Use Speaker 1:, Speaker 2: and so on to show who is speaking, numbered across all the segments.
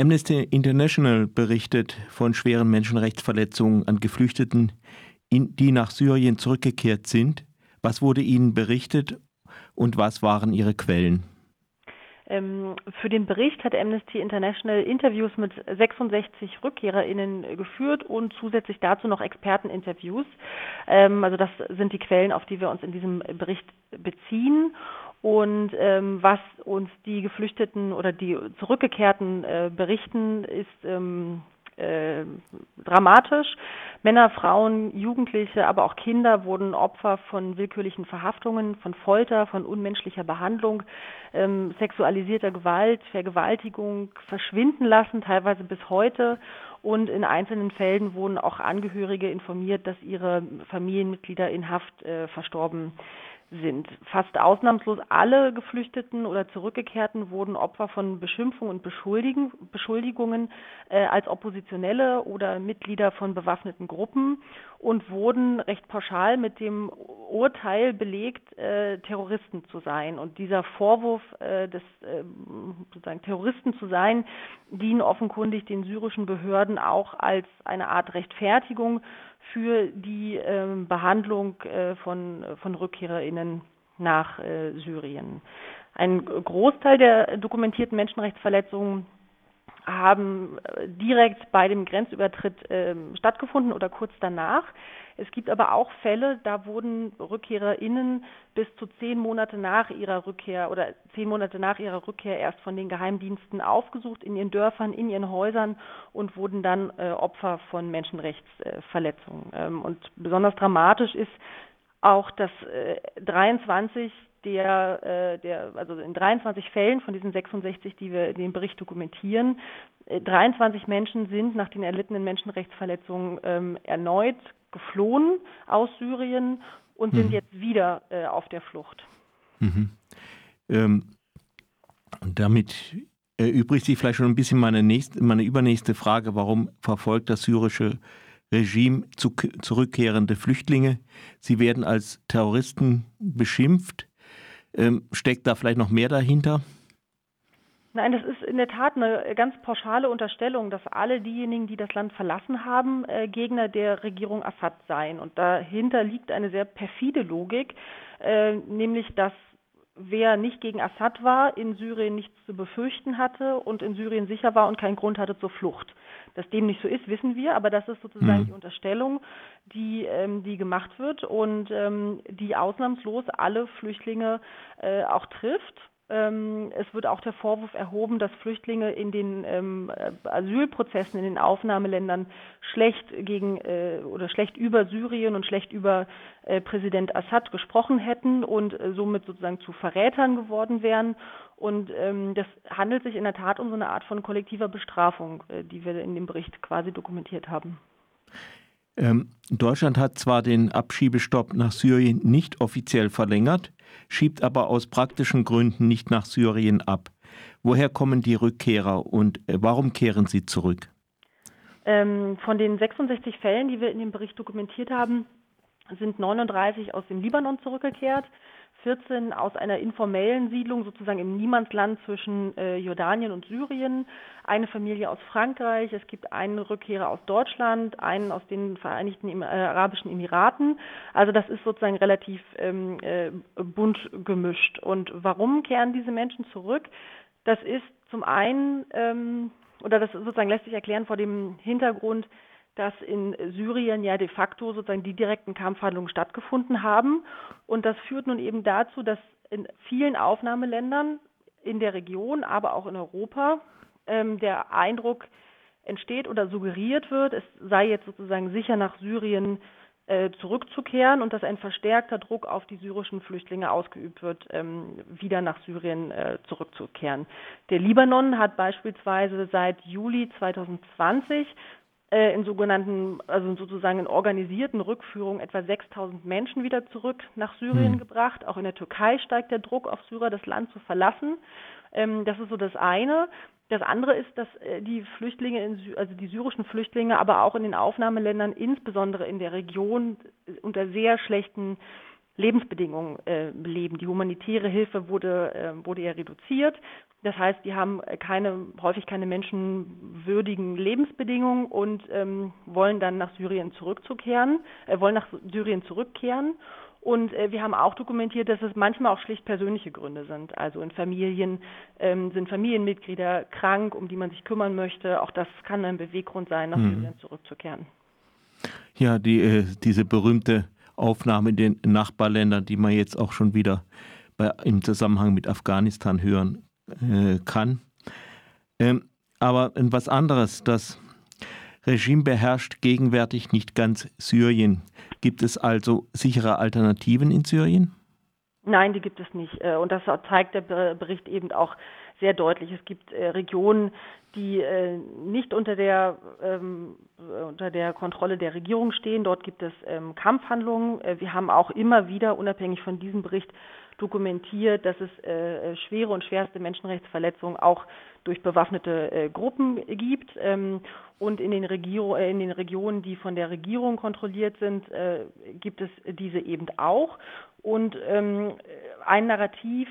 Speaker 1: Amnesty International berichtet von schweren Menschenrechtsverletzungen an Geflüchteten, die nach Syrien zurückgekehrt sind. Was wurde Ihnen berichtet und was waren Ihre Quellen?
Speaker 2: Ähm, für den Bericht hat Amnesty International Interviews mit 66 RückkehrerInnen geführt und zusätzlich dazu noch Experteninterviews. Ähm, also das sind die Quellen, auf die wir uns in diesem Bericht beziehen. Und ähm, was uns die Geflüchteten oder die Zurückgekehrten äh, berichten, ist ähm, äh, dramatisch. Männer, Frauen, Jugendliche, aber auch Kinder wurden Opfer von willkürlichen Verhaftungen, von Folter, von unmenschlicher Behandlung, ähm, sexualisierter Gewalt, Vergewaltigung verschwinden lassen, teilweise bis heute. Und in einzelnen Fällen wurden auch Angehörige informiert, dass ihre Familienmitglieder in Haft äh, verstorben sind sind. Fast ausnahmslos alle Geflüchteten oder Zurückgekehrten wurden Opfer von Beschimpfungen und Beschuldigungen äh, als Oppositionelle oder Mitglieder von bewaffneten Gruppen und wurden recht pauschal mit dem Urteil belegt, äh, Terroristen zu sein. Und dieser Vorwurf äh, des äh, sozusagen Terroristen zu sein, dient offenkundig den syrischen Behörden auch als eine Art Rechtfertigung für die ähm, Behandlung äh, von, von RückkehrerInnen nach äh, Syrien. Ein Großteil der dokumentierten Menschenrechtsverletzungen haben äh, direkt bei dem Grenzübertritt äh, stattgefunden oder kurz danach. Es gibt aber auch Fälle, da wurden RückkehrerInnen bis zu zehn Monate nach ihrer Rückkehr oder zehn Monate nach ihrer Rückkehr erst von den Geheimdiensten aufgesucht in ihren Dörfern, in ihren Häusern und wurden dann äh, Opfer von Menschenrechtsverletzungen. Ähm, und besonders dramatisch ist auch, dass äh, 23 der, äh, der, also in 23 Fällen von diesen 66, die wir in dem Bericht dokumentieren, 23 äh, Menschen sind nach den erlittenen Menschenrechtsverletzungen ähm, erneut geflohen aus Syrien und sind mhm. jetzt wieder äh, auf der Flucht.
Speaker 1: Mhm. Ähm, damit erübrigt sich vielleicht schon ein bisschen meine, nächste, meine übernächste Frage, warum verfolgt das syrische Regime zu, zurückkehrende Flüchtlinge? Sie werden als Terroristen beschimpft. Ähm, steckt da vielleicht noch mehr dahinter?
Speaker 2: Nein, das ist in der Tat eine ganz pauschale Unterstellung, dass alle diejenigen, die das Land verlassen haben, äh, Gegner der Regierung Assad seien. Und dahinter liegt eine sehr perfide Logik, äh, nämlich dass wer nicht gegen Assad war, in Syrien nichts zu befürchten hatte und in Syrien sicher war und keinen Grund hatte zur Flucht. Dass dem nicht so ist, wissen wir, aber das ist sozusagen mhm. die Unterstellung, die, ähm, die gemacht wird und ähm, die ausnahmslos alle Flüchtlinge äh, auch trifft. Ähm, es wird auch der Vorwurf erhoben, dass Flüchtlinge in den ähm, Asylprozessen in den Aufnahmeländern schlecht gegen äh, oder schlecht über Syrien und schlecht über äh, Präsident Assad gesprochen hätten und äh, somit sozusagen zu Verrätern geworden wären. Und ähm, das handelt sich in der Tat um so eine Art von kollektiver Bestrafung, äh, die wir in dem Bericht quasi dokumentiert haben.
Speaker 1: Ähm, Deutschland hat zwar den Abschiebestopp nach Syrien nicht offiziell verlängert, schiebt aber aus praktischen Gründen nicht nach Syrien ab. Woher kommen die Rückkehrer und äh, warum kehren sie zurück?
Speaker 2: Ähm, von den 66 Fällen, die wir in dem Bericht dokumentiert haben, sind 39 aus dem Libanon zurückgekehrt. 14 aus einer informellen Siedlung sozusagen im Niemandsland zwischen äh, Jordanien und Syrien, eine Familie aus Frankreich, es gibt einen Rückkehrer aus Deutschland, einen aus den Vereinigten äh, Arabischen Emiraten. Also das ist sozusagen relativ ähm, äh, bunt gemischt. Und warum kehren diese Menschen zurück? Das ist zum einen, ähm, oder das sozusagen lässt sich erklären vor dem Hintergrund, dass in Syrien ja de facto sozusagen die direkten Kampfhandlungen stattgefunden haben. Und das führt nun eben dazu, dass in vielen Aufnahmeländern in der Region, aber auch in Europa ähm, der Eindruck entsteht oder suggeriert wird, es sei jetzt sozusagen sicher nach Syrien äh, zurückzukehren und dass ein verstärkter Druck auf die syrischen Flüchtlinge ausgeübt wird, ähm, wieder nach Syrien äh, zurückzukehren. Der Libanon hat beispielsweise seit Juli 2020 äh, in sogenannten, also sozusagen in organisierten Rückführungen etwa 6000 Menschen wieder zurück nach Syrien mhm. gebracht. Auch in der Türkei steigt der Druck auf Syrer, das Land zu verlassen. Ähm, das ist so das eine. Das andere ist, dass äh, die Flüchtlinge, in, also die syrischen Flüchtlinge, aber auch in den Aufnahmeländern, insbesondere in der Region, unter sehr schlechten Lebensbedingungen äh, leben. Die humanitäre Hilfe wurde, äh, wurde ja reduziert. Das heißt, die haben keine, häufig keine menschenwürdigen Lebensbedingungen und ähm, wollen dann nach Syrien zurückzukehren, äh, wollen nach Syrien zurückkehren. Und äh, wir haben auch dokumentiert, dass es manchmal auch schlicht persönliche Gründe sind. Also in Familien ähm, sind Familienmitglieder krank, um die man sich kümmern möchte. Auch das kann ein Beweggrund sein, nach mhm. Syrien zurückzukehren.
Speaker 1: Ja, die, äh, diese berühmte Aufnahme in den Nachbarländern, die man jetzt auch schon wieder bei, im Zusammenhang mit Afghanistan hören äh, kann. Ähm, aber etwas anderes, das Regime beherrscht gegenwärtig nicht ganz Syrien. Gibt es also sichere Alternativen in Syrien?
Speaker 2: Nein, die gibt es nicht. Äh, und das zeigt der Bericht eben auch sehr deutlich. Es gibt äh, Regionen, die äh, nicht unter der, ähm, unter der Kontrolle der Regierung stehen. Dort gibt es ähm, Kampfhandlungen. wir haben auch immer wieder, unabhängig von diesem Bericht, dokumentiert, dass es äh, schwere und schwerste Menschenrechtsverletzungen auch durch bewaffnete äh, Gruppen gibt. Ähm, und in den, Regio äh, in den Regionen, die von der Regierung kontrolliert sind, äh, gibt es diese eben auch. Und ähm, ein Narrativ,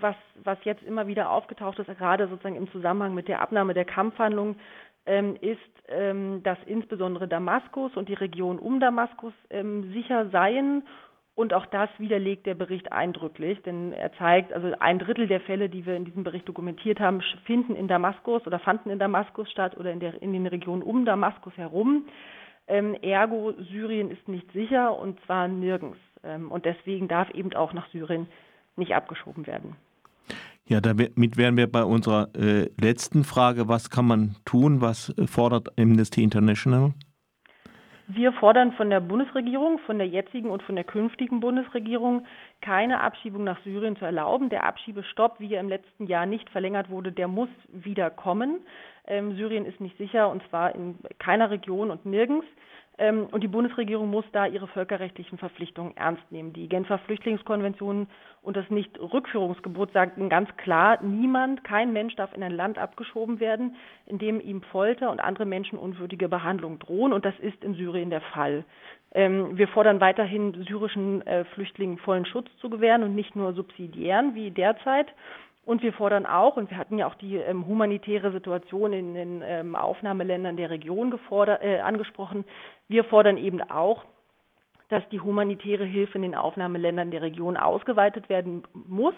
Speaker 2: was, was jetzt immer wieder aufgetaucht ist, gerade sozusagen im Zusammenhang mit der Abnahme der Kampfhandlungen, ähm, ist, ähm, dass insbesondere Damaskus und die Region um Damaskus ähm, sicher seien und auch das widerlegt der Bericht eindrücklich, denn er zeigt, also ein Drittel der Fälle, die wir in diesem Bericht dokumentiert haben, finden in Damaskus oder fanden in Damaskus statt oder in, der, in den Regionen um Damaskus herum. Ähm, ergo, Syrien ist nicht sicher und zwar nirgends. Ähm, und deswegen darf eben auch nach Syrien nicht abgeschoben werden.
Speaker 1: Ja, damit wären wir bei unserer äh, letzten Frage. Was kann man tun? Was fordert Amnesty International?
Speaker 2: Wir fordern von der Bundesregierung, von der jetzigen und von der künftigen Bundesregierung, keine Abschiebung nach Syrien zu erlauben. Der Abschiebestopp, wie er im letzten Jahr nicht verlängert wurde, der muss wieder kommen. Ähm, Syrien ist nicht sicher und zwar in keiner Region und nirgends. Ähm, und die Bundesregierung muss da ihre völkerrechtlichen Verpflichtungen ernst nehmen. Die Genfer Flüchtlingskonvention und das Nichtrückführungsgebot sagten ganz klar, niemand, kein Mensch darf in ein Land abgeschoben werden, in dem ihm Folter und andere menschenunwürdige Behandlung drohen. Und das ist in Syrien der Fall. Ähm, wir fordern weiterhin syrischen äh, Flüchtlingen vollen Schutz zu gewähren und nicht nur subsidiären wie derzeit. Und wir fordern auch, und wir hatten ja auch die ähm, humanitäre Situation in den ähm, Aufnahmeländern der Region äh, angesprochen, wir fordern eben auch, dass die humanitäre Hilfe in den Aufnahmeländern der Region ausgeweitet werden muss.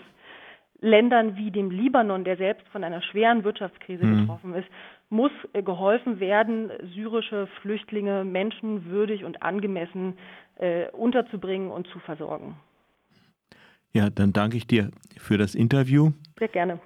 Speaker 2: Ländern wie dem Libanon, der selbst von einer schweren Wirtschaftskrise mhm. betroffen ist, muss äh, geholfen werden, syrische Flüchtlinge menschenwürdig und angemessen äh, unterzubringen und zu versorgen.
Speaker 1: Ja, dann danke ich dir für das Interview.
Speaker 2: Sehr gerne.